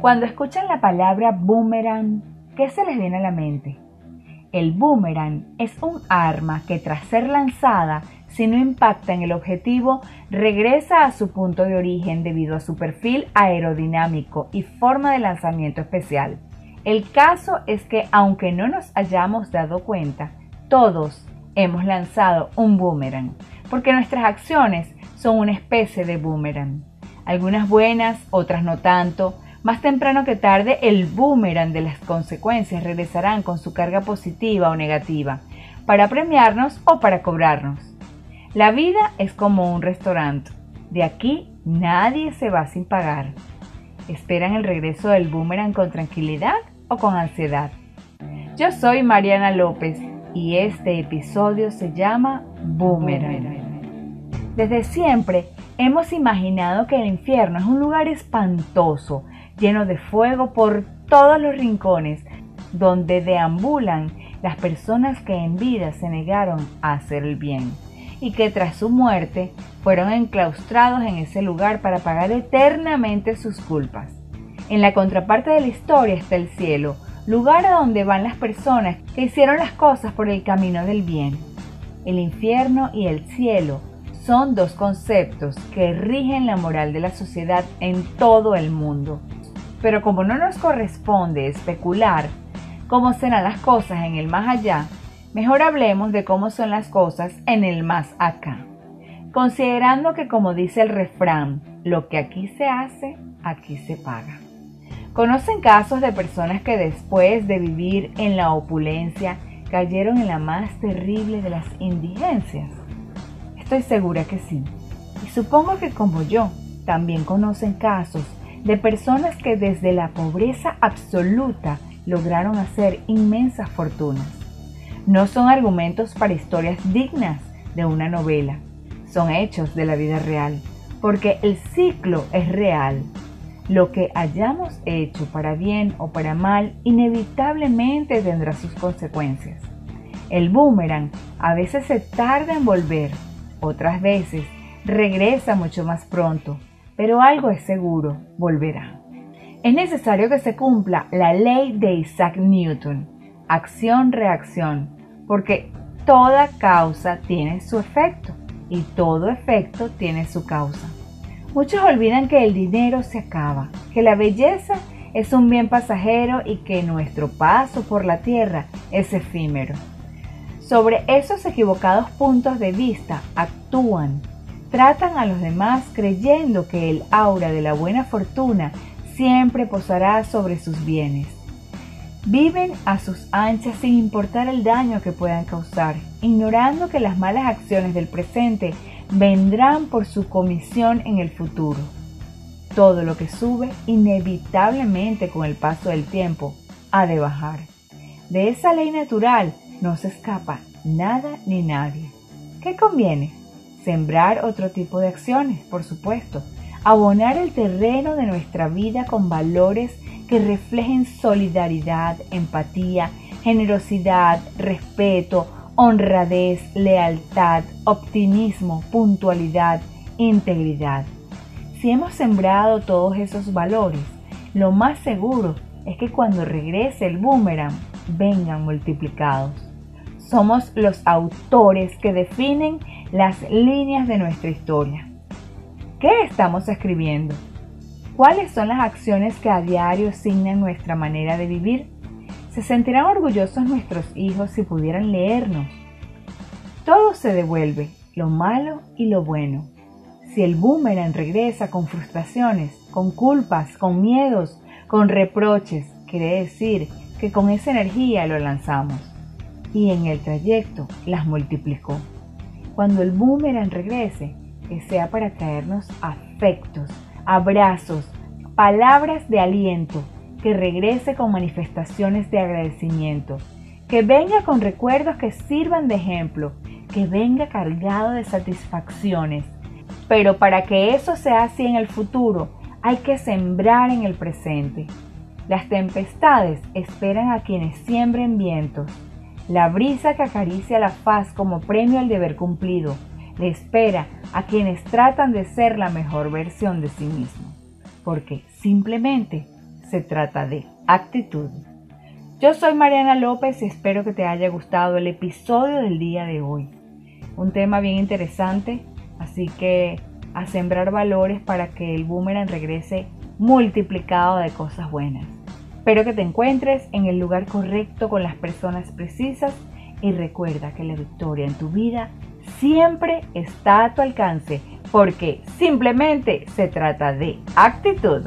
Cuando escuchan la palabra boomerang, ¿qué se les viene a la mente? El boomerang es un arma que tras ser lanzada, si no impacta en el objetivo, regresa a su punto de origen debido a su perfil aerodinámico y forma de lanzamiento especial. El caso es que aunque no nos hayamos dado cuenta, todos hemos lanzado un boomerang, porque nuestras acciones son una especie de boomerang. Algunas buenas, otras no tanto, más temprano que tarde, el boomerang de las consecuencias regresarán con su carga positiva o negativa, para premiarnos o para cobrarnos. La vida es como un restaurante. De aquí nadie se va sin pagar. ¿Esperan el regreso del boomerang con tranquilidad o con ansiedad? Yo soy Mariana López y este episodio se llama Boomerang. Desde siempre hemos imaginado que el infierno es un lugar espantoso lleno de fuego por todos los rincones, donde deambulan las personas que en vida se negaron a hacer el bien y que tras su muerte fueron enclaustrados en ese lugar para pagar eternamente sus culpas. En la contraparte de la historia está el cielo, lugar a donde van las personas que hicieron las cosas por el camino del bien. El infierno y el cielo son dos conceptos que rigen la moral de la sociedad en todo el mundo pero como no nos corresponde especular cómo serán las cosas en el más allá, mejor hablemos de cómo son las cosas en el más acá. Considerando que como dice el refrán, lo que aquí se hace, aquí se paga. ¿Conocen casos de personas que después de vivir en la opulencia cayeron en la más terrible de las indigencias? Estoy segura que sí. Y supongo que como yo, también conocen casos de personas que desde la pobreza absoluta lograron hacer inmensas fortunas. No son argumentos para historias dignas de una novela, son hechos de la vida real, porque el ciclo es real. Lo que hayamos hecho para bien o para mal inevitablemente tendrá sus consecuencias. El boomerang a veces se tarda en volver, otras veces regresa mucho más pronto pero algo es seguro, volverá. Es necesario que se cumpla la ley de Isaac Newton, acción-reacción, porque toda causa tiene su efecto y todo efecto tiene su causa. Muchos olvidan que el dinero se acaba, que la belleza es un bien pasajero y que nuestro paso por la tierra es efímero. Sobre esos equivocados puntos de vista actúan Tratan a los demás creyendo que el aura de la buena fortuna siempre posará sobre sus bienes. Viven a sus anchas sin importar el daño que puedan causar, ignorando que las malas acciones del presente vendrán por su comisión en el futuro. Todo lo que sube inevitablemente con el paso del tiempo ha de bajar. De esa ley natural no se escapa nada ni nadie. ¿Qué conviene? Sembrar otro tipo de acciones, por supuesto. Abonar el terreno de nuestra vida con valores que reflejen solidaridad, empatía, generosidad, respeto, honradez, lealtad, optimismo, puntualidad, integridad. Si hemos sembrado todos esos valores, lo más seguro es que cuando regrese el boomerang vengan multiplicados. Somos los autores que definen las líneas de nuestra historia. ¿Qué estamos escribiendo? ¿Cuáles son las acciones que a diario signan nuestra manera de vivir? ¿Se sentirán orgullosos nuestros hijos si pudieran leernos? Todo se devuelve, lo malo y lo bueno. Si el boomerang regresa con frustraciones, con culpas, con miedos, con reproches, quiere decir que con esa energía lo lanzamos y en el trayecto las multiplicó cuando el boomerang regrese, que sea para traernos afectos, abrazos, palabras de aliento, que regrese con manifestaciones de agradecimiento, que venga con recuerdos que sirvan de ejemplo, que venga cargado de satisfacciones. Pero para que eso sea así en el futuro, hay que sembrar en el presente. Las tempestades esperan a quienes siembren vientos la brisa que acaricia la faz como premio al deber cumplido le espera a quienes tratan de ser la mejor versión de sí mismo, porque simplemente se trata de actitud. Yo soy Mariana López y espero que te haya gustado el episodio del día de hoy. Un tema bien interesante, así que a sembrar valores para que el boomerang regrese multiplicado de cosas buenas. Espero que te encuentres en el lugar correcto con las personas precisas y recuerda que la victoria en tu vida siempre está a tu alcance porque simplemente se trata de actitud.